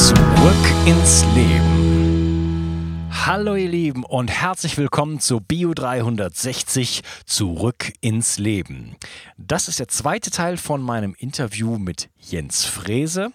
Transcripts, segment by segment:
Zurück ins Leben. Hallo ihr Lieben und herzlich willkommen zu Bio 360 Zurück ins Leben. Das ist der zweite Teil von meinem Interview mit Jens Frese.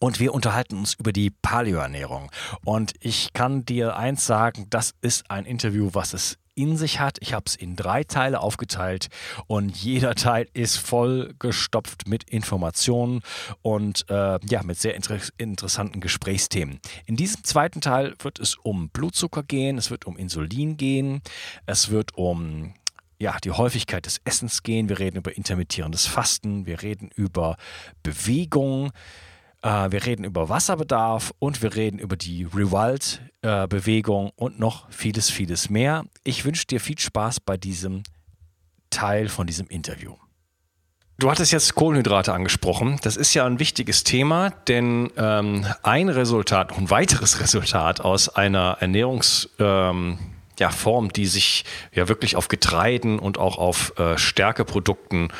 Und wir unterhalten uns über die Paleoernährung. Und ich kann dir eins sagen, das ist ein Interview, was es in sich hat. Ich habe es in drei Teile aufgeteilt und jeder Teil ist voll gestopft mit Informationen und äh, ja, mit sehr inter interessanten Gesprächsthemen. In diesem zweiten Teil wird es um Blutzucker gehen, es wird um Insulin gehen, es wird um ja, die Häufigkeit des Essens gehen, wir reden über intermittierendes Fasten, wir reden über Bewegung, äh, wir reden über Wasserbedarf und wir reden über die Rewald-Bewegung und noch vieles, vieles mehr. Ich wünsche dir viel Spaß bei diesem Teil von diesem Interview. Du hattest jetzt Kohlenhydrate angesprochen. Das ist ja ein wichtiges Thema, denn ähm, ein Resultat, ein weiteres Resultat aus einer Ernährungs- ähm, ja, Form, die sich ja wirklich auf Getreiden und auch auf äh, Stärkeprodukten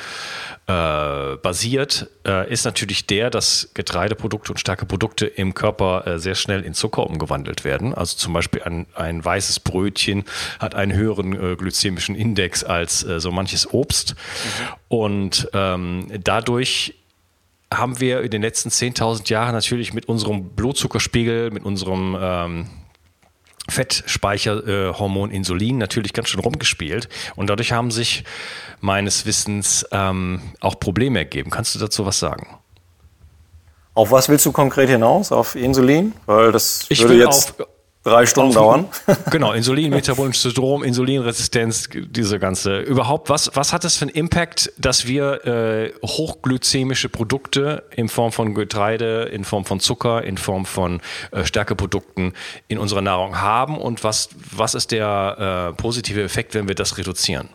äh, basiert, äh, ist natürlich der, dass Getreideprodukte und Stärkeprodukte im Körper äh, sehr schnell in Zucker umgewandelt werden. Also zum Beispiel ein, ein weißes Brötchen hat einen höheren äh, glykämischen Index als äh, so manches Obst. Mhm. Und ähm, dadurch haben wir in den letzten 10.000 Jahren natürlich mit unserem Blutzuckerspiegel, mit unserem ähm, Fettspeicherhormon äh, Insulin natürlich ganz schön rumgespielt und dadurch haben sich meines Wissens ähm, auch Probleme ergeben. Kannst du dazu was sagen? Auf was willst du konkret hinaus? Auf Insulin? Weil das ich würde jetzt auf, drei Stunden dauern. Genau, Insulin, metabolisches Syndrom, Insulinresistenz, diese ganze. Überhaupt, was, was hat das für einen Impact, dass wir äh, hochglykämische Produkte in Form von Getreide, in Form von Zucker, in Form von äh, Stärkeprodukten in unserer Nahrung haben und was, was ist der äh, positive Effekt, wenn wir das reduzieren?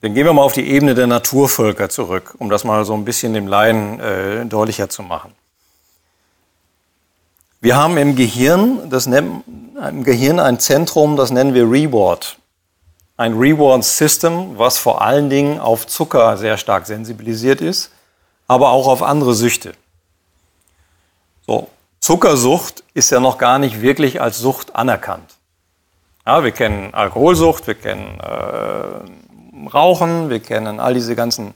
Dann gehen wir mal auf die Ebene der Naturvölker zurück, um das mal so ein bisschen dem Laien äh, deutlicher zu machen. Wir haben im Gehirn, das nennt, im Gehirn ein Zentrum, das nennen wir Reward. Ein Reward System, was vor allen Dingen auf Zucker sehr stark sensibilisiert ist, aber auch auf andere Süchte. So, Zuckersucht ist ja noch gar nicht wirklich als Sucht anerkannt. Ja, wir kennen Alkoholsucht, wir kennen äh, Rauchen, wir kennen all diese ganzen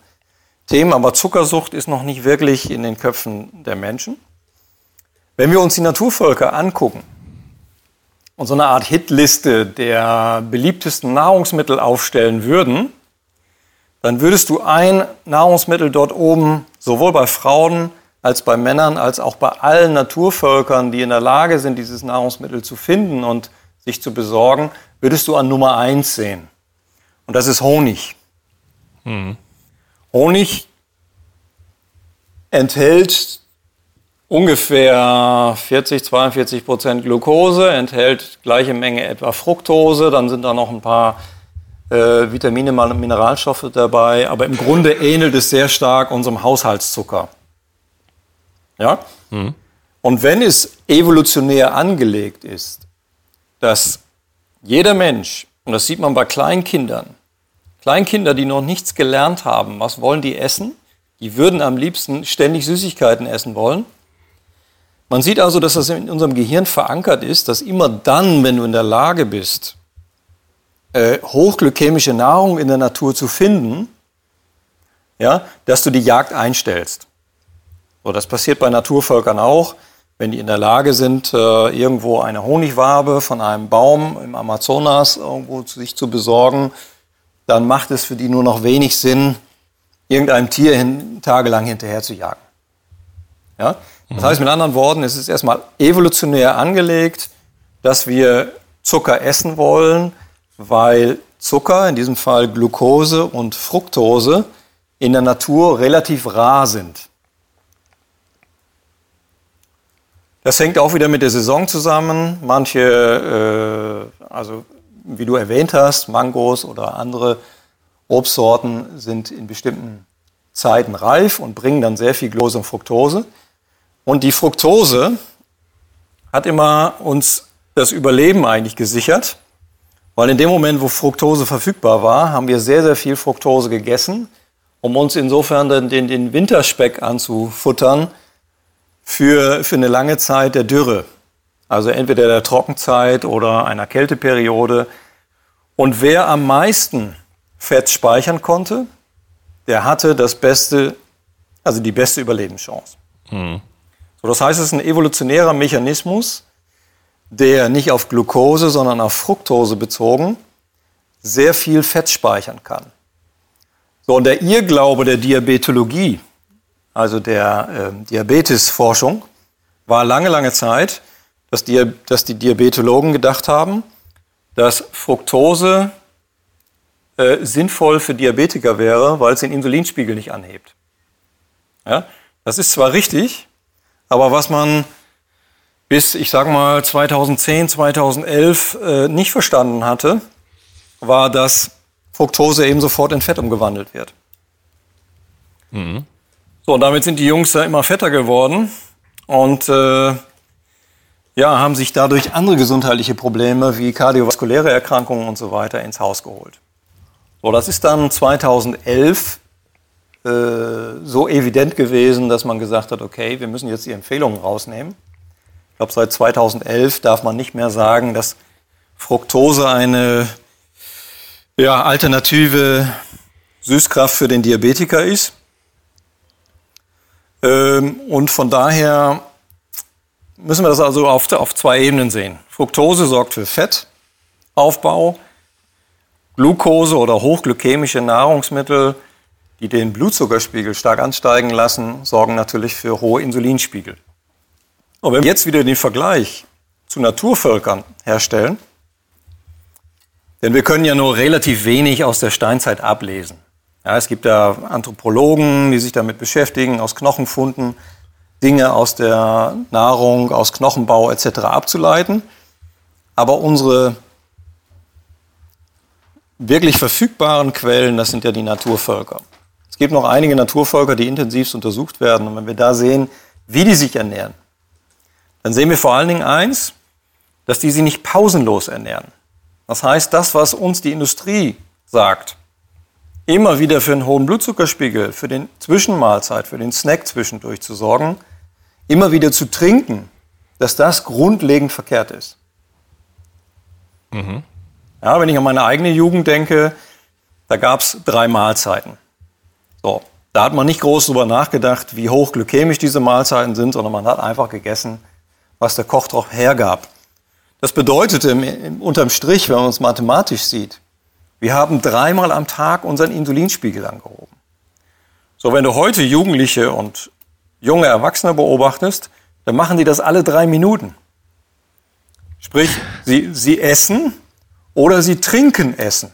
Themen, aber Zuckersucht ist noch nicht wirklich in den Köpfen der Menschen. Wenn wir uns die Naturvölker angucken und so eine Art Hitliste der beliebtesten Nahrungsmittel aufstellen würden, dann würdest du ein Nahrungsmittel dort oben sowohl bei Frauen als bei Männern als auch bei allen Naturvölkern, die in der Lage sind, dieses Nahrungsmittel zu finden und sich zu besorgen, würdest du an Nummer eins sehen. Und das ist Honig. Mhm. Honig enthält ungefähr 40, 42 Prozent Glucose, enthält gleiche Menge etwa Fructose, dann sind da noch ein paar äh, Vitamine, Mineralstoffe dabei, aber im Grunde ähnelt es sehr stark unserem Haushaltszucker. Ja? Mhm. Und wenn es evolutionär angelegt ist, dass jeder Mensch, und das sieht man bei Kleinkindern, Kleinkinder, die noch nichts gelernt haben, was wollen die essen? Die würden am liebsten ständig Süßigkeiten essen wollen. Man sieht also, dass das in unserem Gehirn verankert ist, dass immer dann, wenn du in der Lage bist, äh, hochglykämische Nahrung in der Natur zu finden, ja, dass du die Jagd einstellst. So, das passiert bei Naturvölkern auch. Wenn die in der Lage sind, äh, irgendwo eine Honigwabe von einem Baum im Amazonas irgendwo zu sich zu besorgen, dann macht es für die nur noch wenig Sinn, irgendeinem Tier hin, tagelang hinterher zu jagen. Ja? Das heißt mit anderen Worten, es ist erstmal evolutionär angelegt, dass wir Zucker essen wollen, weil Zucker, in diesem Fall Glucose und Fructose, in der Natur relativ rar sind. Das hängt auch wieder mit der Saison zusammen. Manche, äh, also wie du erwähnt hast, Mangos oder andere Obstsorten sind in bestimmten Zeiten reif und bringen dann sehr viel Glucose und Fructose. Und die Fructose hat immer uns das Überleben eigentlich gesichert, weil in dem Moment, wo Fructose verfügbar war, haben wir sehr, sehr viel Fructose gegessen, um uns insofern den, den, den Winterspeck anzufuttern für, für eine lange Zeit der Dürre. Also entweder der Trockenzeit oder einer Kälteperiode. Und wer am meisten Fett speichern konnte, der hatte das beste, also die beste Überlebenschance. Mhm. So, das heißt, es ist ein evolutionärer Mechanismus, der nicht auf Glucose, sondern auf Fructose bezogen sehr viel Fett speichern kann. So, und der Irrglaube der Diabetologie, also der äh, Diabetesforschung, war lange, lange Zeit, dass die, dass die Diabetologen gedacht haben, dass Fructose äh, sinnvoll für Diabetiker wäre, weil es den Insulinspiegel nicht anhebt. Ja? Das ist zwar richtig, aber was man bis, ich sage mal, 2010, 2011 äh, nicht verstanden hatte, war, dass Fructose eben sofort in Fett umgewandelt wird. Mhm. So, und damit sind die Jungs da immer fetter geworden und äh, ja, haben sich dadurch andere gesundheitliche Probleme wie kardiovaskuläre Erkrankungen und so weiter ins Haus geholt. So, das ist dann 2011 äh, so evident gewesen, dass man gesagt hat, okay, wir müssen jetzt die Empfehlungen rausnehmen. Ich glaube, seit 2011 darf man nicht mehr sagen, dass Fructose eine ja, alternative Süßkraft für den Diabetiker ist. Ähm, und von daher müssen wir das also auf, auf zwei Ebenen sehen. Fructose sorgt für Fettaufbau. Glucose oder hochglykämische Nahrungsmittel, die den Blutzuckerspiegel stark ansteigen lassen, sorgen natürlich für hohe Insulinspiegel. Und wenn wir jetzt wieder den Vergleich zu Naturvölkern herstellen, denn wir können ja nur relativ wenig aus der Steinzeit ablesen. Ja, es gibt da Anthropologen, die sich damit beschäftigen, aus Knochenfunden Dinge aus der Nahrung, aus Knochenbau etc. abzuleiten. Aber unsere wirklich verfügbaren Quellen, das sind ja die Naturvölker. Es gibt noch einige Naturvölker, die intensivst untersucht werden. Und wenn wir da sehen, wie die sich ernähren, dann sehen wir vor allen Dingen eins, dass die sich nicht pausenlos ernähren. Das heißt, das, was uns die Industrie sagt, immer wieder für einen hohen Blutzuckerspiegel, für den Zwischenmahlzeit, für den Snack zwischendurch zu sorgen, immer wieder zu trinken, dass das grundlegend verkehrt ist. Mhm. Ja, wenn ich an meine eigene Jugend denke, da gab es drei Mahlzeiten. So, da hat man nicht groß darüber nachgedacht, wie hoch glykämisch diese Mahlzeiten sind, sondern man hat einfach gegessen, was der Koch drauf hergab. Das bedeutete unterm Strich, wenn man es mathematisch sieht, wir haben dreimal am Tag unseren Insulinspiegel angehoben. So, wenn du heute Jugendliche und junge Erwachsene beobachtest, dann machen die das alle drei Minuten. Sprich, sie, sie essen oder sie trinken Essen.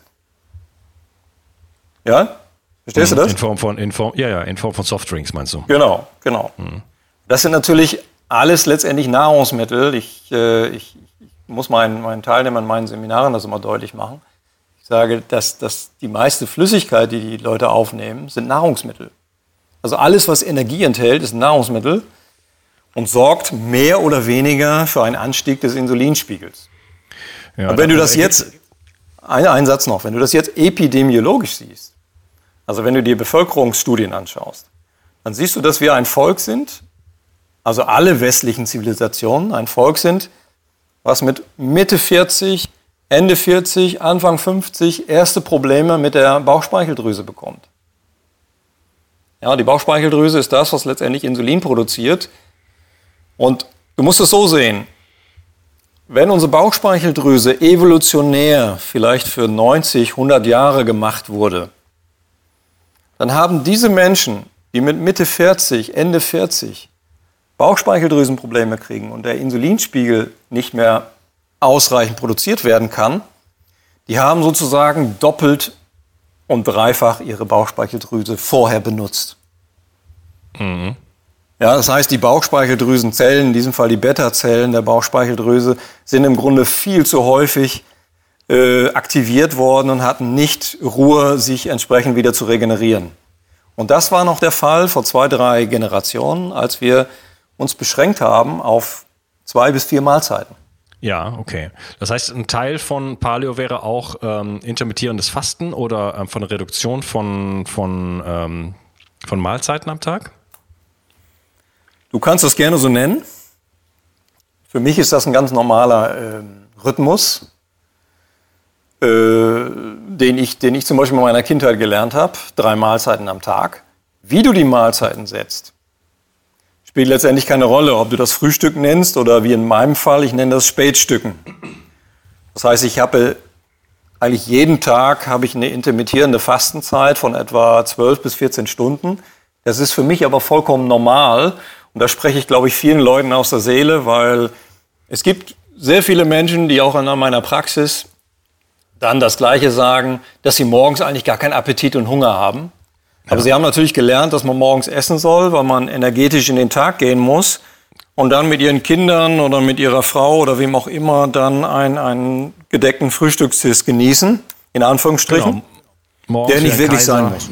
Ja? Verstehst du das? In Form von, in Form, ja, ja, in Form von Softdrinks meinst du? Genau, genau. Mhm. Das sind natürlich alles letztendlich Nahrungsmittel. Ich, äh, ich, ich muss meinen, meinen Teilnehmern in meinen Seminaren das immer deutlich machen. Ich sage, dass, dass die meiste Flüssigkeit, die die Leute aufnehmen, sind Nahrungsmittel. Also alles, was Energie enthält, ist Nahrungsmittel und sorgt mehr oder weniger für einen Anstieg des Insulinspiegels. Ja, und wenn du das jetzt, ein, ein Satz noch, wenn du das jetzt epidemiologisch siehst, also wenn du dir Bevölkerungsstudien anschaust, dann siehst du, dass wir ein Volk sind, also alle westlichen Zivilisationen ein Volk sind, was mit Mitte 40 Ende 40, Anfang 50 erste Probleme mit der Bauchspeicheldrüse bekommt. Ja, die Bauchspeicheldrüse ist das, was letztendlich Insulin produziert. Und du musst es so sehen. Wenn unsere Bauchspeicheldrüse evolutionär vielleicht für 90, 100 Jahre gemacht wurde, dann haben diese Menschen, die mit Mitte 40, Ende 40 Bauchspeicheldrüsenprobleme kriegen und der Insulinspiegel nicht mehr ausreichend produziert werden kann, die haben sozusagen doppelt und dreifach ihre Bauchspeicheldrüse vorher benutzt. Mhm. Ja, das heißt, die Bauchspeicheldrüsenzellen, in diesem Fall die Beta-Zellen der Bauchspeicheldrüse, sind im Grunde viel zu häufig äh, aktiviert worden und hatten nicht Ruhe, sich entsprechend wieder zu regenerieren. Und das war noch der Fall vor zwei, drei Generationen, als wir uns beschränkt haben auf zwei bis vier Mahlzeiten. Ja, okay. Das heißt, ein Teil von Paleo wäre auch ähm, intermittierendes Fasten oder ähm, von Reduktion von, von, ähm, von Mahlzeiten am Tag? Du kannst das gerne so nennen. Für mich ist das ein ganz normaler äh, Rhythmus, äh, den, ich, den ich zum Beispiel in meiner Kindheit gelernt habe. Drei Mahlzeiten am Tag. Wie du die Mahlzeiten setzt, spielt letztendlich keine Rolle, ob du das Frühstück nennst oder wie in meinem Fall, ich nenne das Spätstücken. Das heißt, ich habe eigentlich jeden Tag habe ich eine intermittierende Fastenzeit von etwa 12 bis 14 Stunden. Das ist für mich aber vollkommen normal. Und da spreche ich, glaube ich, vielen Leuten aus der Seele, weil es gibt sehr viele Menschen, die auch in meiner Praxis dann das Gleiche sagen, dass sie morgens eigentlich gar keinen Appetit und Hunger haben. Aber sie haben natürlich gelernt, dass man morgens essen soll, weil man energetisch in den Tag gehen muss und dann mit ihren Kindern oder mit ihrer Frau oder wem auch immer dann einen, einen gedeckten Frühstückstisch genießen, in Anführungsstrichen, genau. der nicht wirklich Kaiser. sein muss.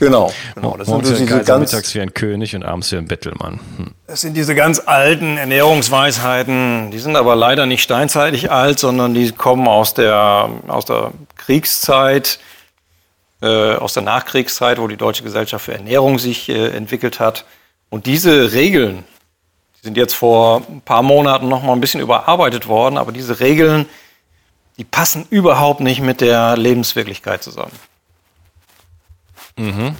Genau, genau. Das Morgens sind diese ganz, mittags wie ein König und abends wie ein Bettelmann. Hm. Das sind diese ganz alten Ernährungsweisheiten. Die sind aber leider nicht steinzeitlich alt, sondern die kommen aus der, aus der Kriegszeit äh, aus der Nachkriegszeit, wo die Deutsche Gesellschaft für Ernährung sich äh, entwickelt hat. Und diese Regeln, die sind jetzt vor ein paar Monaten noch mal ein bisschen überarbeitet worden, aber diese Regeln, die passen überhaupt nicht mit der Lebenswirklichkeit zusammen. Mhm.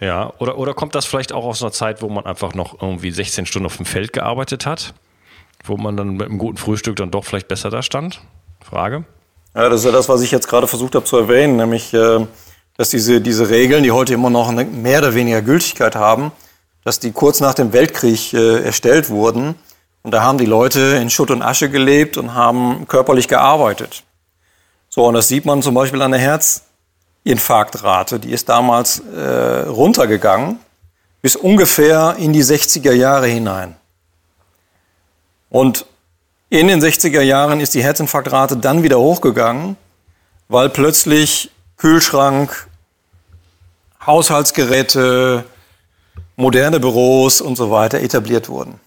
Ja, oder, oder kommt das vielleicht auch aus einer Zeit, wo man einfach noch irgendwie 16 Stunden auf dem Feld gearbeitet hat? Wo man dann mit einem guten Frühstück dann doch vielleicht besser da stand? Frage. Ja, das ist ja das, was ich jetzt gerade versucht habe zu erwähnen, nämlich äh, dass diese, diese Regeln, die heute immer noch mehr oder weniger Gültigkeit haben, dass die kurz nach dem Weltkrieg äh, erstellt wurden. Und da haben die Leute in Schutt und Asche gelebt und haben körperlich gearbeitet. So, und das sieht man zum Beispiel an der Herzinfarktrate. Die ist damals äh, runtergegangen bis ungefähr in die 60er Jahre hinein. Und in den 60er Jahren ist die Herzinfarktrate dann wieder hochgegangen, weil plötzlich Kühlschrank, Haushaltsgeräte, moderne Büros und so weiter etabliert wurden.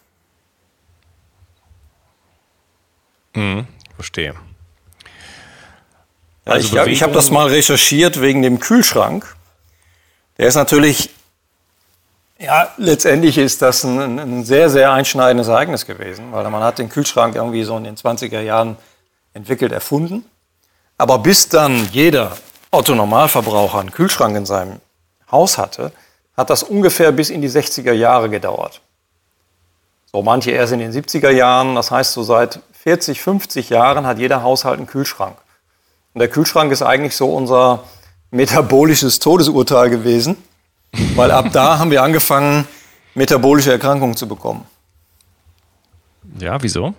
Mhm, verstehe. Ja, also ich ich habe das mal recherchiert wegen dem Kühlschrank. Der ist natürlich, ja, letztendlich ist das ein, ein, sehr, sehr einschneidendes Ereignis gewesen, weil man hat den Kühlschrank irgendwie so in den 20er Jahren entwickelt, erfunden. Aber bis dann jeder Otto Normalverbraucher einen Kühlschrank in seinem Haus hatte, hat das ungefähr bis in die 60er Jahre gedauert. So manche erst in den 70er Jahren, das heißt so seit 40, 50 Jahren hat jeder Haushalt einen Kühlschrank. Und der Kühlschrank ist eigentlich so unser metabolisches Todesurteil gewesen, weil ab da haben wir angefangen, metabolische Erkrankungen zu bekommen. Ja, wieso?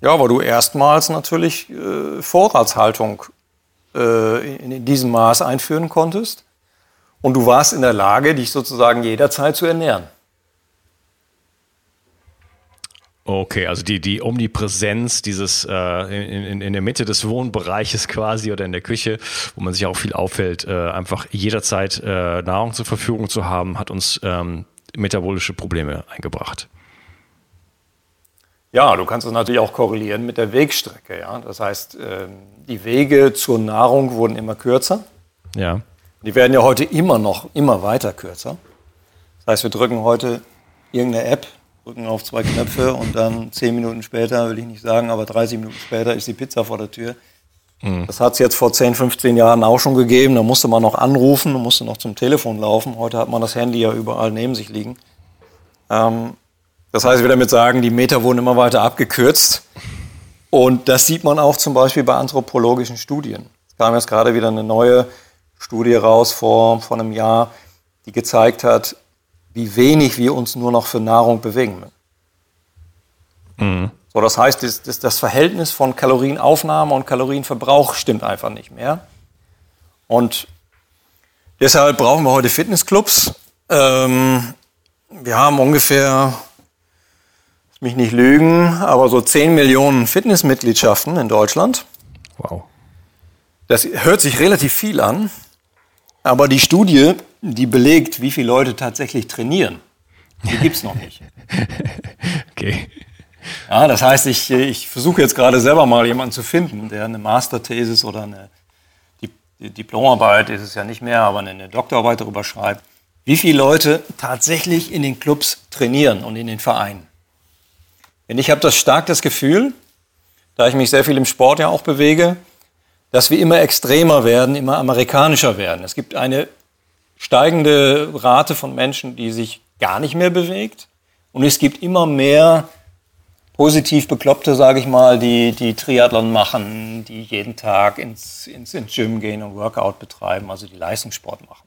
Ja, weil du erstmals natürlich äh, Vorratshaltung äh, in diesem Maß einführen konntest. Und du warst in der Lage, dich sozusagen jederzeit zu ernähren. Okay, also die, die Omnipräsenz dieses äh, in, in, der Mitte des Wohnbereiches quasi oder in der Küche, wo man sich auch viel auffällt, äh, einfach jederzeit äh, Nahrung zur Verfügung zu haben, hat uns ähm, metabolische Probleme eingebracht. Ja, du kannst es natürlich auch korrelieren mit der Wegstrecke. Ja? Das heißt, ähm, die Wege zur Nahrung wurden immer kürzer. Ja. Die werden ja heute immer noch immer weiter kürzer. Das heißt, wir drücken heute irgendeine App, drücken auf zwei Knöpfe und dann zehn Minuten später, will ich nicht sagen, aber 30 Minuten später ist die Pizza vor der Tür. Mhm. Das hat es jetzt vor 10, 15 Jahren auch schon gegeben. Da musste man noch anrufen, musste noch zum Telefon laufen. Heute hat man das Handy ja überall neben sich liegen. Ähm, das heißt, ich will damit sagen, die Meter wurden immer weiter abgekürzt. Und das sieht man auch zum Beispiel bei anthropologischen Studien. Es kam jetzt gerade wieder eine neue Studie raus vor, vor einem Jahr, die gezeigt hat, wie wenig wir uns nur noch für Nahrung bewegen. Mhm. So, das heißt, das, das, das, Verhältnis von Kalorienaufnahme und Kalorienverbrauch stimmt einfach nicht mehr. Und deshalb brauchen wir heute Fitnessclubs. Ähm, wir haben ungefähr, lass mich nicht lügen, aber so 10 Millionen Fitnessmitgliedschaften in Deutschland. Wow. Das hört sich relativ viel an, aber die Studie, die belegt, wie viele Leute tatsächlich trainieren, die gibt es noch nicht. okay. Ja, das heißt, ich, ich versuche jetzt gerade selber mal jemanden zu finden, der eine Masterthesis oder eine die, Diplomarbeit ist es ja nicht mehr, aber eine Doktorarbeit darüber schreibt, wie viele Leute tatsächlich in den Clubs trainieren und in den Vereinen. Denn ich habe das stark das Gefühl, da ich mich sehr viel im Sport ja auch bewege, dass wir immer extremer werden, immer amerikanischer werden. Es gibt eine steigende Rate von Menschen, die sich gar nicht mehr bewegt. Und es gibt immer mehr positiv Bekloppte, sage ich mal, die, die Triathlon machen, die jeden Tag ins, ins, ins Gym gehen und Workout betreiben, also die Leistungssport machen.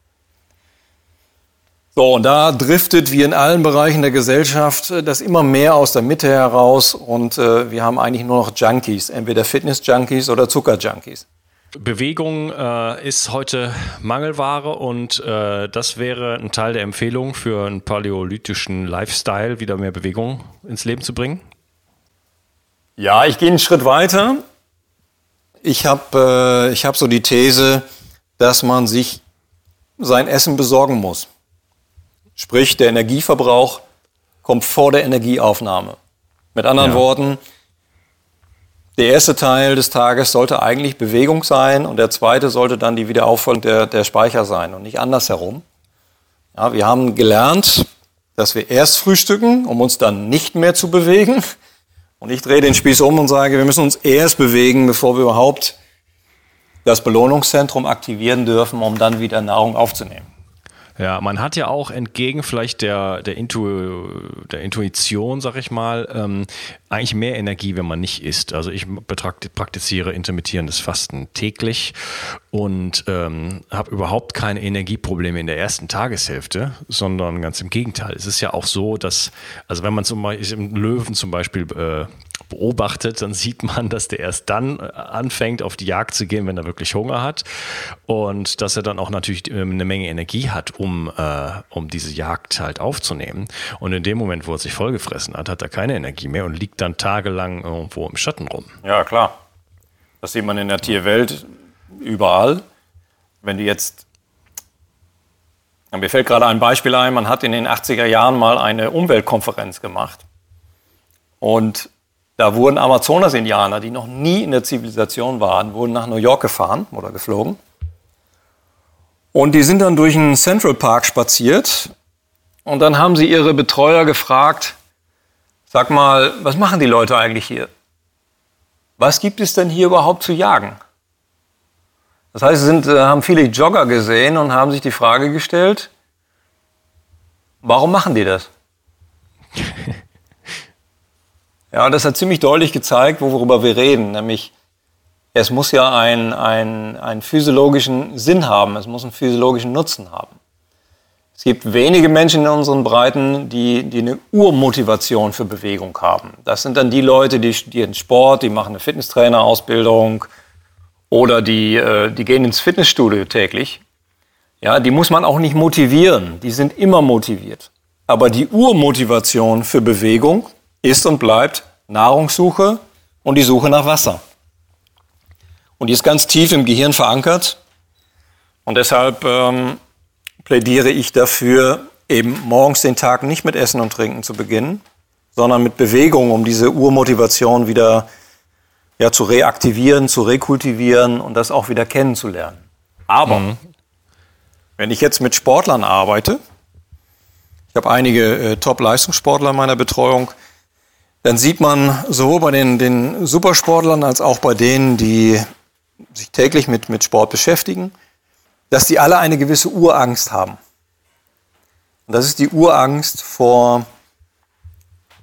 So, und da driftet wie in allen Bereichen der Gesellschaft äh, das immer mehr aus der Mitte heraus und äh, wir haben eigentlich nur noch Junkies, entweder Fitness-Junkies oder Zucker-Junkies. Bewegung äh, ist heute Mangelware und äh, das wäre ein Teil der Empfehlung für einen paläolithischen Lifestyle, wieder mehr Bewegung ins Leben zu bringen. Ja, ich gehe einen Schritt weiter. Ich habe äh, ich hab so die These, dass man sich sein Essen besorgen muss. Sprich, der Energieverbrauch kommt vor der Energieaufnahme. Mit anderen ja. Worten, der erste Teil des Tages sollte eigentlich Bewegung sein und der zweite sollte dann die Wiederauffüllung der, der Speicher sein und nicht andersherum. Ja, wir haben gelernt, dass wir erst frühstücken, um uns dann nicht mehr zu bewegen und ich drehe den Spieß um und sage, wir müssen uns erst bewegen, bevor wir überhaupt das Belohnungszentrum aktivieren dürfen, um dann wieder Nahrung aufzunehmen. Ja, man hat ja auch entgegen vielleicht der, der, Intu, der Intuition, sag ich mal, ähm, eigentlich mehr Energie, wenn man nicht isst. Also ich praktiziere intermittierendes Fasten täglich und ähm, habe überhaupt keine Energieprobleme in der ersten Tageshälfte, sondern ganz im Gegenteil. Es ist ja auch so, dass, also wenn man zum Beispiel im Löwen zum Beispiel äh, beobachtet, dann sieht man, dass der erst dann äh, anfängt, auf die Jagd zu gehen, wenn er wirklich Hunger hat. Und dass er dann auch natürlich ähm, eine Menge Energie hat, um, äh, um diese Jagd halt aufzunehmen. Und in dem Moment, wo er sich vollgefressen hat, hat er keine Energie mehr und liegt dann tagelang irgendwo im Schatten rum. Ja, klar. Das sieht man in der Tierwelt überall. Wenn du jetzt mir fällt gerade ein Beispiel ein, man hat in den 80er Jahren mal eine Umweltkonferenz gemacht. Und da wurden Amazonas-Indianer, die noch nie in der Zivilisation waren, wurden nach New York gefahren oder geflogen. Und die sind dann durch den Central Park spaziert. Und dann haben sie ihre Betreuer gefragt, sag mal, was machen die Leute eigentlich hier? Was gibt es denn hier überhaupt zu jagen? Das heißt, sie sind, äh, haben viele Jogger gesehen und haben sich die Frage gestellt, warum machen die das? Ja, das hat ziemlich deutlich gezeigt, worüber wir reden, nämlich es muss ja einen, einen, einen physiologischen Sinn haben, es muss einen physiologischen Nutzen haben. Es gibt wenige Menschen in unseren Breiten, die, die eine Urmotivation für Bewegung haben. Das sind dann die Leute, die studieren Sport, die machen eine Fitnesstrainerausbildung oder die, äh, die gehen ins Fitnessstudio täglich. Ja, die muss man auch nicht motivieren, die sind immer motiviert. Aber die Urmotivation für Bewegung ist und bleibt Nahrungssuche und die Suche nach Wasser. Und die ist ganz tief im Gehirn verankert. Und deshalb ähm, plädiere ich dafür, eben morgens den Tag nicht mit Essen und Trinken zu beginnen, sondern mit Bewegung, um diese Urmotivation wieder ja, zu reaktivieren, zu rekultivieren und das auch wieder kennenzulernen. Aber mhm. wenn ich jetzt mit Sportlern arbeite, ich habe einige äh, Top-Leistungssportler in meiner Betreuung, dann sieht man sowohl bei den, den Supersportlern als auch bei denen, die sich täglich mit, mit Sport beschäftigen, dass die alle eine gewisse Urangst haben. Und das ist die Urangst vor,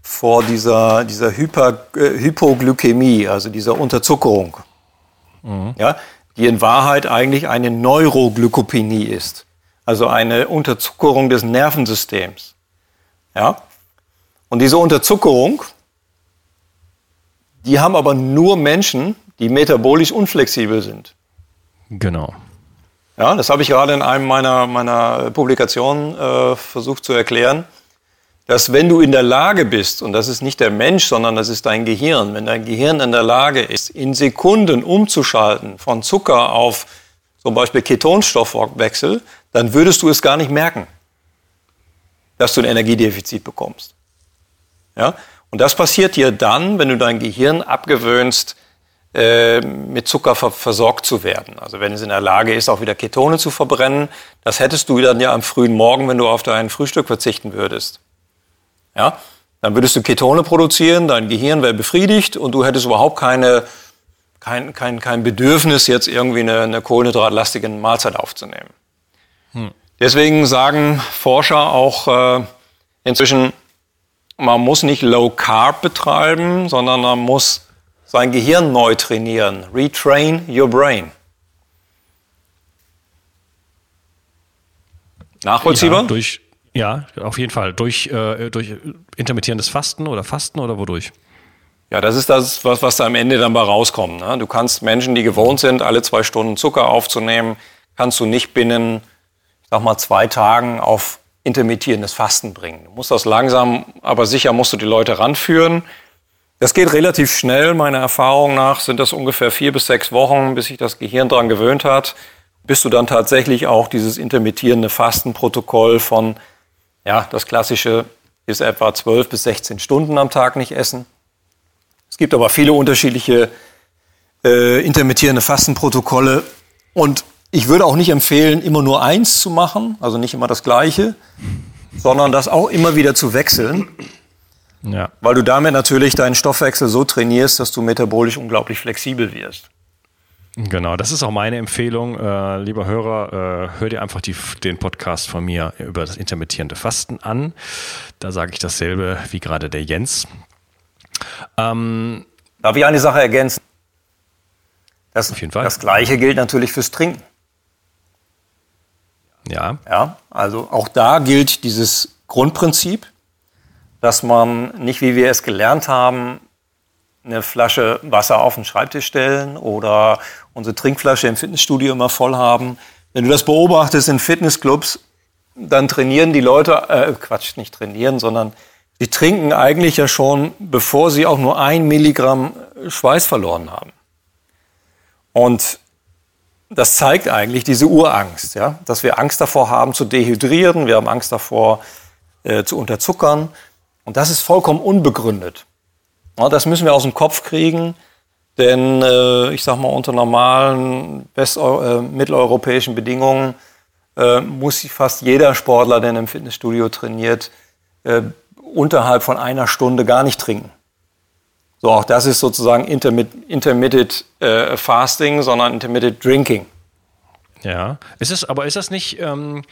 vor dieser, dieser Hyper, äh, Hypoglykämie, also dieser Unterzuckerung. Mhm. Ja, die in Wahrheit eigentlich eine Neuroglykopenie ist. Also eine Unterzuckerung des Nervensystems. Ja? Und diese Unterzuckerung, die haben aber nur Menschen, die metabolisch unflexibel sind. Genau. Ja, das habe ich gerade in einem meiner, meiner Publikationen äh, versucht zu erklären. dass wenn du in der Lage bist, und das ist nicht der Mensch, sondern das ist dein Gehirn, wenn dein Gehirn in der Lage ist, in Sekunden umzuschalten von Zucker auf zum Beispiel Ketonstoffwechsel, dann würdest du es gar nicht merken, dass du ein Energiedefizit bekommst. Ja? Und das passiert dir dann, wenn du dein Gehirn abgewöhnst, äh, mit Zucker versorgt zu werden. Also wenn es in der Lage ist, auch wieder Ketone zu verbrennen, das hättest du dann ja am frühen Morgen, wenn du auf dein Frühstück verzichten würdest. Ja? Dann würdest du Ketone produzieren, dein Gehirn wäre befriedigt und du hättest überhaupt keine, kein, kein, kein Bedürfnis, jetzt irgendwie eine, eine kohlenhydratlastige Mahlzeit aufzunehmen. Hm. Deswegen sagen Forscher auch äh, inzwischen, man muss nicht Low Carb betreiben, sondern man muss sein Gehirn neu trainieren. Retrain your brain. Nachvollziehbar? Ja, durch, ja auf jeden Fall. Durch, äh, durch intermittierendes Fasten oder Fasten oder wodurch? Ja, das ist das, was, was da am Ende dann bei rauskommt. Ne? Du kannst Menschen, die gewohnt sind, alle zwei Stunden Zucker aufzunehmen, kannst du nicht binnen, ich sag mal, zwei Tagen auf intermittierendes Fasten bringen. Du musst das langsam, aber sicher musst du die Leute ranführen. Das geht relativ schnell. Meiner Erfahrung nach sind das ungefähr vier bis sechs Wochen, bis sich das Gehirn daran gewöhnt hat, bis du dann tatsächlich auch dieses intermittierende Fastenprotokoll von, ja, das klassische ist etwa zwölf bis 16 Stunden am Tag nicht essen. Es gibt aber viele unterschiedliche äh, intermittierende Fastenprotokolle und ich würde auch nicht empfehlen, immer nur eins zu machen, also nicht immer das gleiche, sondern das auch immer wieder zu wechseln. Ja. Weil du damit natürlich deinen Stoffwechsel so trainierst, dass du metabolisch unglaublich flexibel wirst. Genau, das ist auch meine Empfehlung. Äh, lieber Hörer, äh, hör dir einfach die, den Podcast von mir über das intermittierende Fasten an. Da sage ich dasselbe wie gerade der Jens. Ähm, Darf ich eine Sache ergänzen? Das, auf jeden Fall. das Gleiche gilt natürlich fürs Trinken. Ja. Ja, also auch da gilt dieses Grundprinzip dass man nicht, wie wir es gelernt haben, eine Flasche Wasser auf den Schreibtisch stellen oder unsere Trinkflasche im Fitnessstudio immer voll haben. Wenn du das beobachtest in Fitnessclubs, dann trainieren die Leute, äh, Quatsch, nicht trainieren, sondern sie trinken eigentlich ja schon, bevor sie auch nur ein Milligramm Schweiß verloren haben. Und das zeigt eigentlich diese Urangst, ja, dass wir Angst davor haben zu dehydrieren, wir haben Angst davor äh, zu unterzuckern. Und das ist vollkommen unbegründet. Ja, das müssen wir aus dem Kopf kriegen, denn äh, ich sage mal, unter normalen äh, mitteleuropäischen Bedingungen äh, muss fast jeder Sportler, der im Fitnessstudio trainiert, äh, unterhalb von einer Stunde gar nicht trinken. So, auch das ist sozusagen Intermit Intermittent äh, Fasting, sondern Intermittent Drinking. Ja, ist es, aber ist das nicht ähm,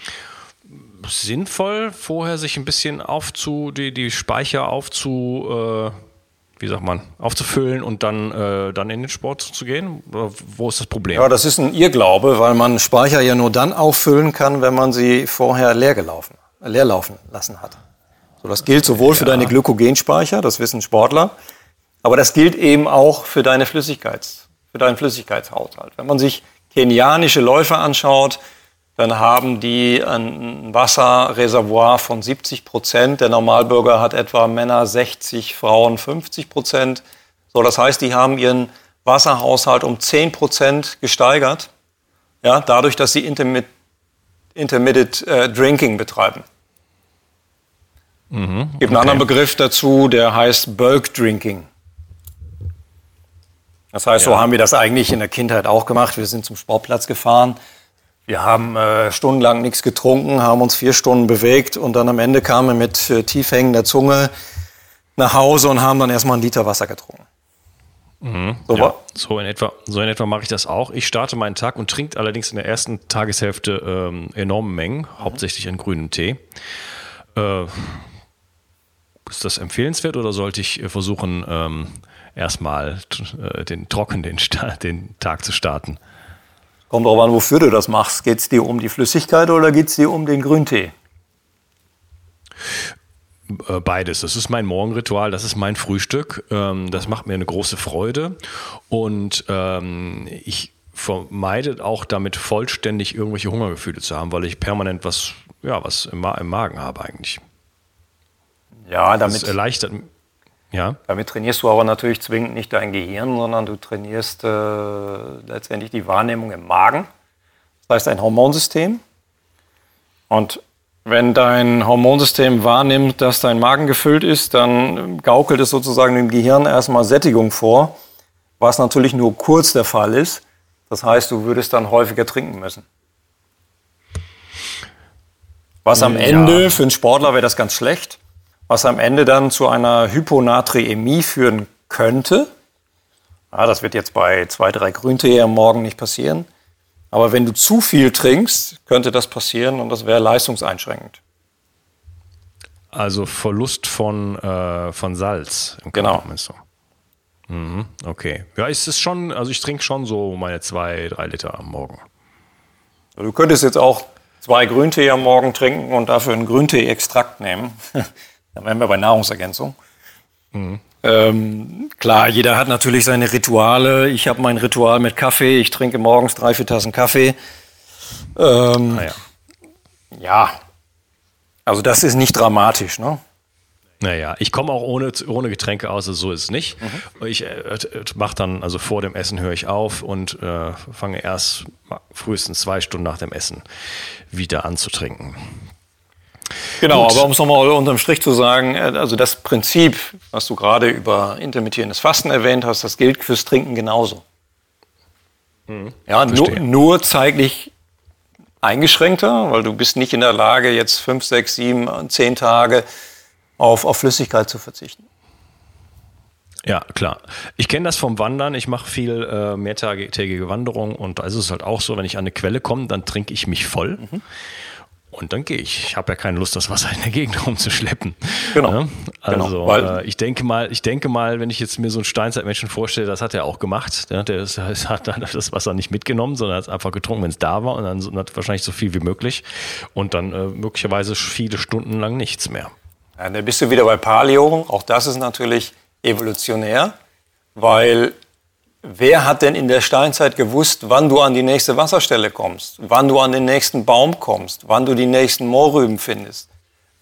sinnvoll, vorher sich ein bisschen aufzu, die, die Speicher aufzu, äh, wie sagt man, aufzufüllen und dann, äh, dann in den Sport zu gehen? Oder wo ist das Problem? Ja, das ist ein Irrglaube, weil man Speicher ja nur dann auffüllen kann, wenn man sie vorher leer gelaufen, leer laufen lassen hat. So, das gilt sowohl ja. für deine Glykogenspeicher, das wissen Sportler, aber das gilt eben auch für deine Flüssigkeits, für deinen Flüssigkeitshaushalt. Wenn man sich kenianische Läufer anschaut, dann haben die ein Wasserreservoir von 70 Prozent. Der Normalbürger hat etwa Männer 60, Frauen 50 Prozent. So, das heißt, die haben ihren Wasserhaushalt um 10 Prozent gesteigert, ja, dadurch, dass sie Intermit Intermittent äh, Drinking betreiben. Mhm, okay. gibt einen anderen Begriff dazu, der heißt Bulk Drinking. Das heißt, ja. so haben wir das eigentlich in der Kindheit auch gemacht. Wir sind zum Sportplatz gefahren wir haben äh, stundenlang nichts getrunken, haben uns vier Stunden bewegt und dann am Ende kamen wir mit äh, tief hängender Zunge nach Hause und haben dann erstmal einen Liter Wasser getrunken. Mhm, so, ja, so, in etwa, so in etwa mache ich das auch. Ich starte meinen Tag und trinke allerdings in der ersten Tageshälfte ähm, enorme Mengen, mhm. hauptsächlich in grünem Tee. Äh, ist das empfehlenswert oder sollte ich äh, versuchen, ähm, erstmal äh, den trocken den, den Tag zu starten? Kommt darauf an, wofür du das machst. Geht es dir um die Flüssigkeit oder geht es dir um den Grüntee? Äh, beides. Das ist mein Morgenritual, das ist mein Frühstück. Ähm, das macht mir eine große Freude. Und ähm, ich vermeide auch damit vollständig irgendwelche Hungergefühle zu haben, weil ich permanent was, ja, was im, Magen habe eigentlich. Ja, damit das erleichtert. Ja. Damit trainierst du aber natürlich zwingend nicht dein Gehirn, sondern du trainierst äh, letztendlich die Wahrnehmung im Magen. Das heißt ein Hormonsystem. Und wenn dein Hormonsystem wahrnimmt, dass dein Magen gefüllt ist, dann gaukelt es sozusagen dem Gehirn erstmal Sättigung vor, was natürlich nur kurz der Fall ist. Das heißt, du würdest dann häufiger trinken müssen. Was am Ende ja. für einen Sportler wäre das ganz schlecht, was am Ende dann zu einer Hyponatriämie führen könnte. Ja, das wird jetzt bei zwei, drei Grüntee am Morgen nicht passieren. Aber wenn du zu viel trinkst, könnte das passieren und das wäre leistungseinschränkend. Also Verlust von, äh, von Salz. genau. Mhm, okay. Ja, ist es schon, also ich trinke schon so meine zwei, drei Liter am Morgen. Du könntest jetzt auch zwei Grüntee am Morgen trinken und dafür einen Grüntee-Extrakt nehmen. Dann wären wir bei Nahrungsergänzung. Mhm. Ähm, klar, jeder hat natürlich seine Rituale. Ich habe mein Ritual mit Kaffee. Ich trinke morgens drei, vier Tassen Kaffee. Ähm, naja. Ja, also das ist nicht dramatisch, ne? Naja, ich komme auch ohne, ohne Getränke aus, also so ist es nicht. Mhm. Ich äh, mache dann, also vor dem Essen höre ich auf und äh, fange erst frühestens zwei Stunden nach dem Essen wieder an zu trinken. Genau, Gut. aber um es nochmal unterm Strich zu sagen, äh, also das Prinzip, was du gerade über intermittierendes Fasten erwähnt hast, das gilt fürs Trinken genauso. Mhm. Ja, nur, nur zeitlich eingeschränkter, weil du bist nicht in der Lage, jetzt fünf, sechs, sieben, zehn Tage auf, auf Flüssigkeit zu verzichten. Ja, klar. Ich kenne das vom Wandern. Ich mache viel äh, mehrtägige Wanderung und da ist es halt auch so, wenn ich an eine Quelle komme, dann trinke ich mich voll. Mhm. Und dann gehe ich. Ich habe ja keine Lust, das Wasser in der Gegend rumzuschleppen. Genau. Ja? Genau. Also genau, äh, ich denke mal, ich denke mal, wenn ich jetzt mir so einen Steinzeitmenschen vorstelle, das hat er auch gemacht. Ja? Der ist, hat das Wasser nicht mitgenommen, sondern hat es einfach getrunken, wenn es da war und dann hat wahrscheinlich so viel wie möglich und dann äh, möglicherweise viele Stunden lang nichts mehr. Ja, dann bist du wieder bei Paleo. Auch das ist natürlich evolutionär, weil wer hat denn in der Steinzeit gewusst, wann du an die nächste Wasserstelle kommst, wann du an den nächsten Baum kommst, wann du die nächsten Moorrüben findest?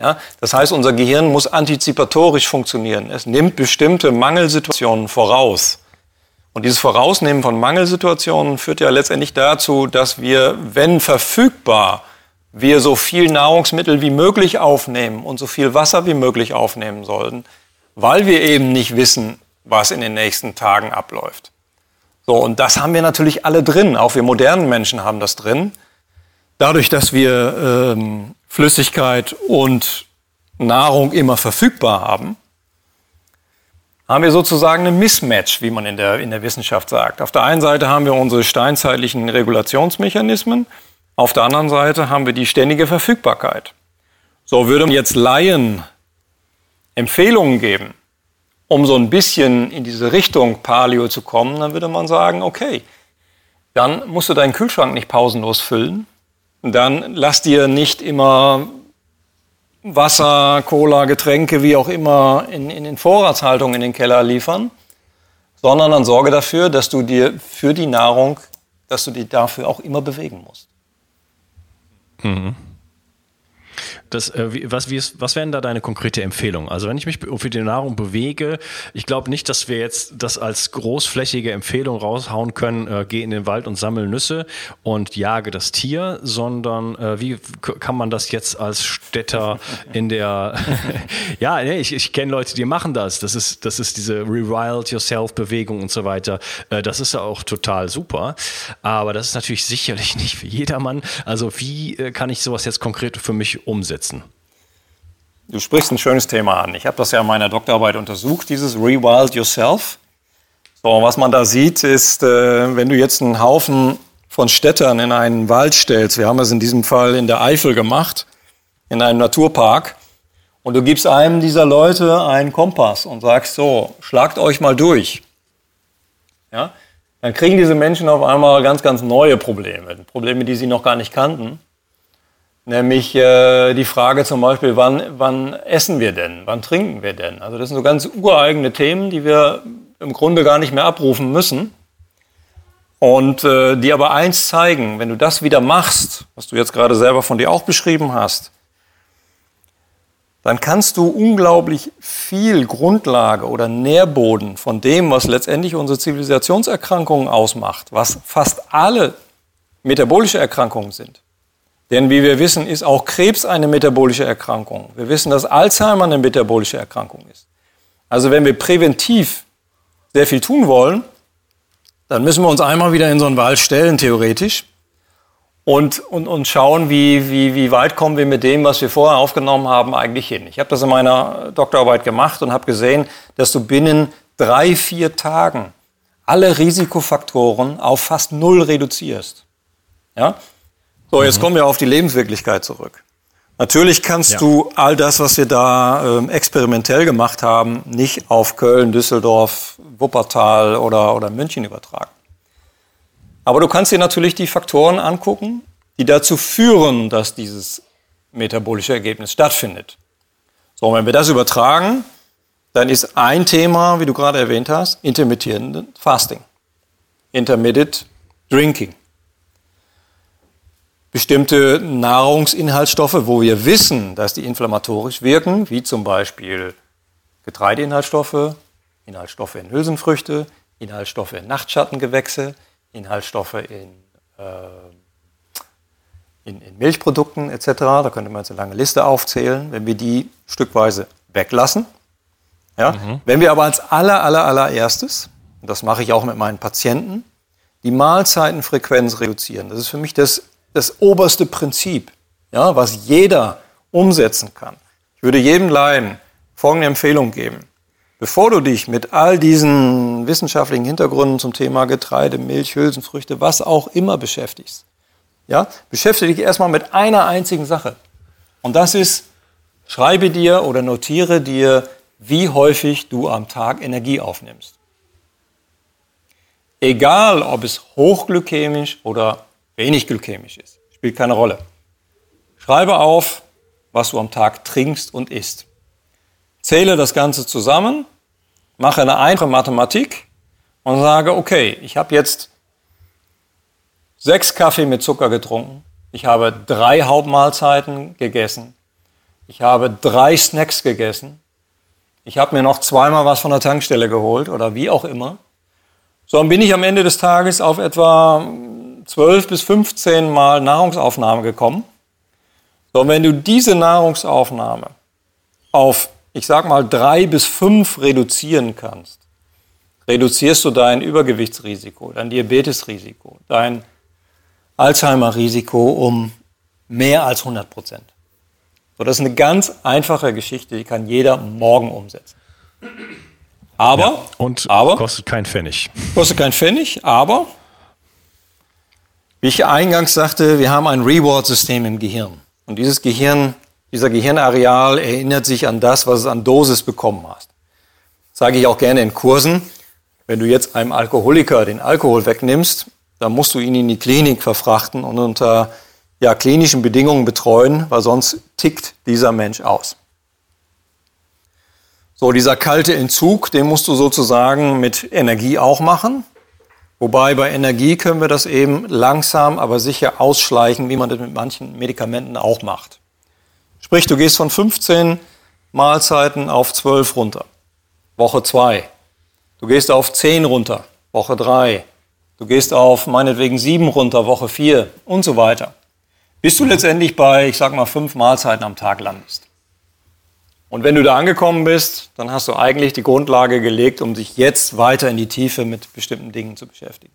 Ja, das heißt, unser Gehirn muss antizipatorisch funktionieren. Es nimmt bestimmte Mangelsituationen voraus. Und dieses Vorausnehmen von Mangelsituationen führt ja letztendlich dazu, dass wir, wenn verfügbar, wir so viel Nahrungsmittel wie möglich aufnehmen und so viel Wasser wie möglich aufnehmen sollten, weil wir eben nicht wissen, was in den nächsten Tagen abläuft. So, und das haben wir natürlich alle drin. Auch wir modernen Menschen haben das drin. Dadurch, dass wir ähm, Flüssigkeit und Nahrung immer verfügbar haben, haben wir sozusagen eine Mismatch, wie man in der, in der Wissenschaft sagt. Auf der einen Seite haben wir unsere steinzeitlichen Regulationsmechanismen auf der anderen Seite haben wir die ständige Verfügbarkeit. So würde man jetzt Laien Empfehlungen geben, um so ein bisschen in diese Richtung Paleo zu kommen, dann würde man sagen, okay, dann musst du deinen Kühlschrank nicht pausenlos füllen. Dann lass dir nicht immer Wasser, Cola, Getränke, wie auch immer, in, in den Vorratshaltungen in den Keller liefern, sondern dann sorge dafür, dass du dir für die Nahrung, dass du dich dafür auch immer bewegen musst. Mhm. Das, äh, was, wie ist, was wären da deine konkrete Empfehlung? Also wenn ich mich für die Nahrung bewege, ich glaube nicht, dass wir jetzt das als großflächige Empfehlung raushauen können, äh, geh in den Wald und sammel Nüsse und jage das Tier, sondern äh, wie kann man das jetzt als Städter in der, ja, nee, ich, ich kenne Leute, die machen das. Das ist, das ist diese Rewild Yourself Bewegung und so weiter. Äh, das ist ja auch total super. Aber das ist natürlich sicherlich nicht für jedermann. Also wie äh, kann ich sowas jetzt konkret für mich umsetzen? Umsetzen? Du sprichst ein schönes Thema an. Ich habe das ja in meiner Doktorarbeit untersucht, dieses Rewild Yourself. So, was man da sieht, ist, äh, wenn du jetzt einen Haufen von Städtern in einen Wald stellst, wir haben es in diesem Fall in der Eifel gemacht, in einem Naturpark, und du gibst einem dieser Leute einen Kompass und sagst so, schlagt euch mal durch. Ja? Dann kriegen diese Menschen auf einmal ganz, ganz neue Probleme, Probleme, die sie noch gar nicht kannten. Nämlich äh, die Frage zum Beispiel, wann, wann essen wir denn? Wann trinken wir denn? Also das sind so ganz ureigene Themen, die wir im Grunde gar nicht mehr abrufen müssen. Und äh, die aber eins zeigen, wenn du das wieder machst, was du jetzt gerade selber von dir auch beschrieben hast, dann kannst du unglaublich viel Grundlage oder Nährboden von dem, was letztendlich unsere Zivilisationserkrankungen ausmacht, was fast alle metabolische Erkrankungen sind. Denn wie wir wissen, ist auch Krebs eine metabolische Erkrankung. Wir wissen, dass Alzheimer eine metabolische Erkrankung ist. Also wenn wir präventiv sehr viel tun wollen, dann müssen wir uns einmal wieder in so einen Wald stellen, theoretisch, und, und, und schauen, wie, wie, wie weit kommen wir mit dem, was wir vorher aufgenommen haben, eigentlich hin. Ich habe das in meiner Doktorarbeit gemacht und habe gesehen, dass du binnen drei, vier Tagen alle Risikofaktoren auf fast null reduzierst. Ja? So, jetzt mhm. kommen wir auf die Lebenswirklichkeit zurück. Natürlich kannst ja. du all das, was wir da äh, experimentell gemacht haben, nicht auf Köln, Düsseldorf, Wuppertal oder, oder München übertragen. Aber du kannst dir natürlich die Faktoren angucken, die dazu führen, dass dieses metabolische Ergebnis stattfindet. So, und wenn wir das übertragen, dann ist ein Thema, wie du gerade erwähnt hast, intermittierende Fasting. Intermittent Drinking. Bestimmte Nahrungsinhaltsstoffe, wo wir wissen, dass die inflammatorisch wirken, wie zum Beispiel Getreideinhaltsstoffe, Inhaltsstoffe in Hülsenfrüchte, Inhaltsstoffe in Nachtschattengewächse, Inhaltsstoffe in, äh, in, in, Milchprodukten etc. Da könnte man jetzt eine lange Liste aufzählen, wenn wir die stückweise weglassen. Ja? Mhm. Wenn wir aber als aller, aller, allererstes, und das mache ich auch mit meinen Patienten, die Mahlzeitenfrequenz reduzieren. Das ist für mich das, das oberste Prinzip, ja, was jeder umsetzen kann. Ich würde jedem Laien folgende Empfehlung geben. Bevor du dich mit all diesen wissenschaftlichen Hintergründen zum Thema Getreide, Milch, Hülsenfrüchte, was auch immer beschäftigst, ja, beschäftige dich erstmal mit einer einzigen Sache. Und das ist, schreibe dir oder notiere dir, wie häufig du am Tag Energie aufnimmst. Egal, ob es hochglykämisch oder wenig glykämisch ist, spielt keine Rolle. Schreibe auf, was du am Tag trinkst und isst. Zähle das Ganze zusammen mache eine einfache Mathematik und sage, okay, ich habe jetzt sechs Kaffee mit Zucker getrunken, ich habe drei Hauptmahlzeiten gegessen, ich habe drei Snacks gegessen, ich habe mir noch zweimal was von der Tankstelle geholt oder wie auch immer. So, dann bin ich am Ende des Tages auf etwa 12 bis 15 Mal Nahrungsaufnahme gekommen. So, und wenn du diese Nahrungsaufnahme auf ich sag mal, drei bis fünf reduzieren kannst, reduzierst du dein Übergewichtsrisiko, dein Diabetesrisiko, dein Alzheimer-Risiko um mehr als 100 Prozent. So, das ist eine ganz einfache Geschichte, die kann jeder morgen umsetzen. Aber, ja, und aber, kostet kein Pfennig. Kostet kein Pfennig, aber, wie ich eingangs sagte, wir haben ein Reward-System im Gehirn. Und dieses Gehirn dieser Gehirnareal erinnert sich an das, was es an Dosis bekommen hast. Das sage ich auch gerne in Kursen. Wenn du jetzt einem Alkoholiker den Alkohol wegnimmst, dann musst du ihn in die Klinik verfrachten und unter ja, klinischen Bedingungen betreuen, weil sonst tickt dieser Mensch aus. So, dieser kalte Entzug, den musst du sozusagen mit Energie auch machen. Wobei bei Energie können wir das eben langsam, aber sicher ausschleichen, wie man das mit manchen Medikamenten auch macht. Sprich, du gehst von 15 Mahlzeiten auf 12 runter. Woche 2. Du gehst auf 10 runter. Woche 3. Du gehst auf meinetwegen 7 runter. Woche 4 und so weiter. Bis du letztendlich bei, ich sag mal, 5 Mahlzeiten am Tag landest. Und wenn du da angekommen bist, dann hast du eigentlich die Grundlage gelegt, um sich jetzt weiter in die Tiefe mit bestimmten Dingen zu beschäftigen.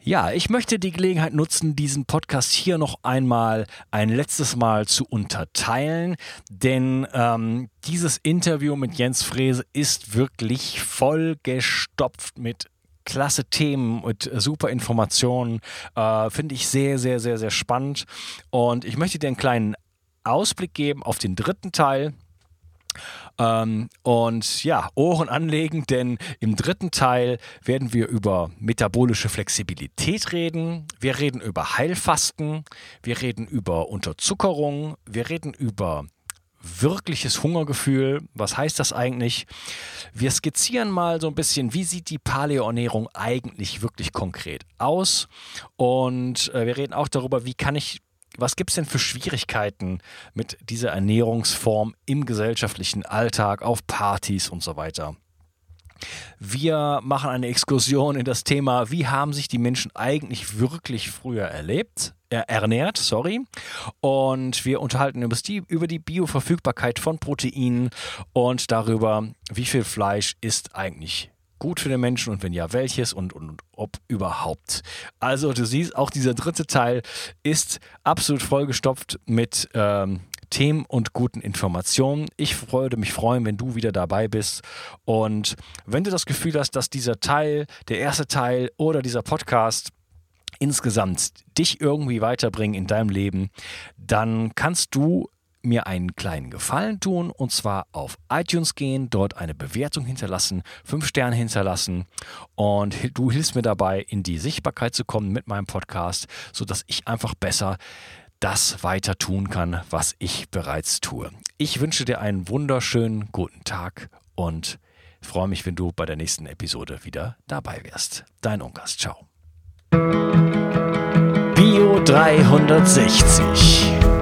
Ja, ich möchte die Gelegenheit nutzen, diesen Podcast hier noch einmal ein letztes Mal zu unterteilen, denn ähm, dieses Interview mit Jens Frese ist wirklich vollgestopft mit klasse Themen mit super Informationen. Äh, Finde ich sehr, sehr, sehr, sehr spannend. Und ich möchte dir einen kleinen Ausblick geben auf den dritten Teil. Ähm, und ja, Ohren anlegen, denn im dritten Teil werden wir über metabolische Flexibilität reden. Wir reden über Heilfasten. Wir reden über Unterzuckerung. Wir reden über wirkliches Hungergefühl. Was heißt das eigentlich? Wir skizzieren mal so ein bisschen, wie sieht die Paleoernährung eigentlich wirklich konkret aus? Und äh, wir reden auch darüber, wie kann ich was gibt es denn für Schwierigkeiten mit dieser Ernährungsform im gesellschaftlichen Alltag, auf Partys und so weiter? Wir machen eine Exkursion in das Thema, wie haben sich die Menschen eigentlich wirklich früher erlebt, äh, ernährt, sorry. Und wir unterhalten über die, über die Bioverfügbarkeit von Proteinen und darüber, wie viel Fleisch ist eigentlich gut für den Menschen und wenn ja, welches und, und, und, ob überhaupt. Also du siehst, auch dieser dritte Teil ist absolut vollgestopft mit ähm, Themen und guten Informationen. Ich würde mich freuen, wenn du wieder dabei bist. Und wenn du das Gefühl hast, dass dieser Teil, der erste Teil oder dieser Podcast insgesamt dich irgendwie weiterbringen in deinem Leben, dann kannst du mir einen kleinen Gefallen tun und zwar auf iTunes gehen, dort eine Bewertung hinterlassen, fünf Sterne hinterlassen und du hilfst mir dabei, in die Sichtbarkeit zu kommen mit meinem Podcast, sodass ich einfach besser das weiter tun kann, was ich bereits tue. Ich wünsche dir einen wunderschönen guten Tag und freue mich, wenn du bei der nächsten Episode wieder dabei wärst. Dein Unkas, ciao. Bio 360.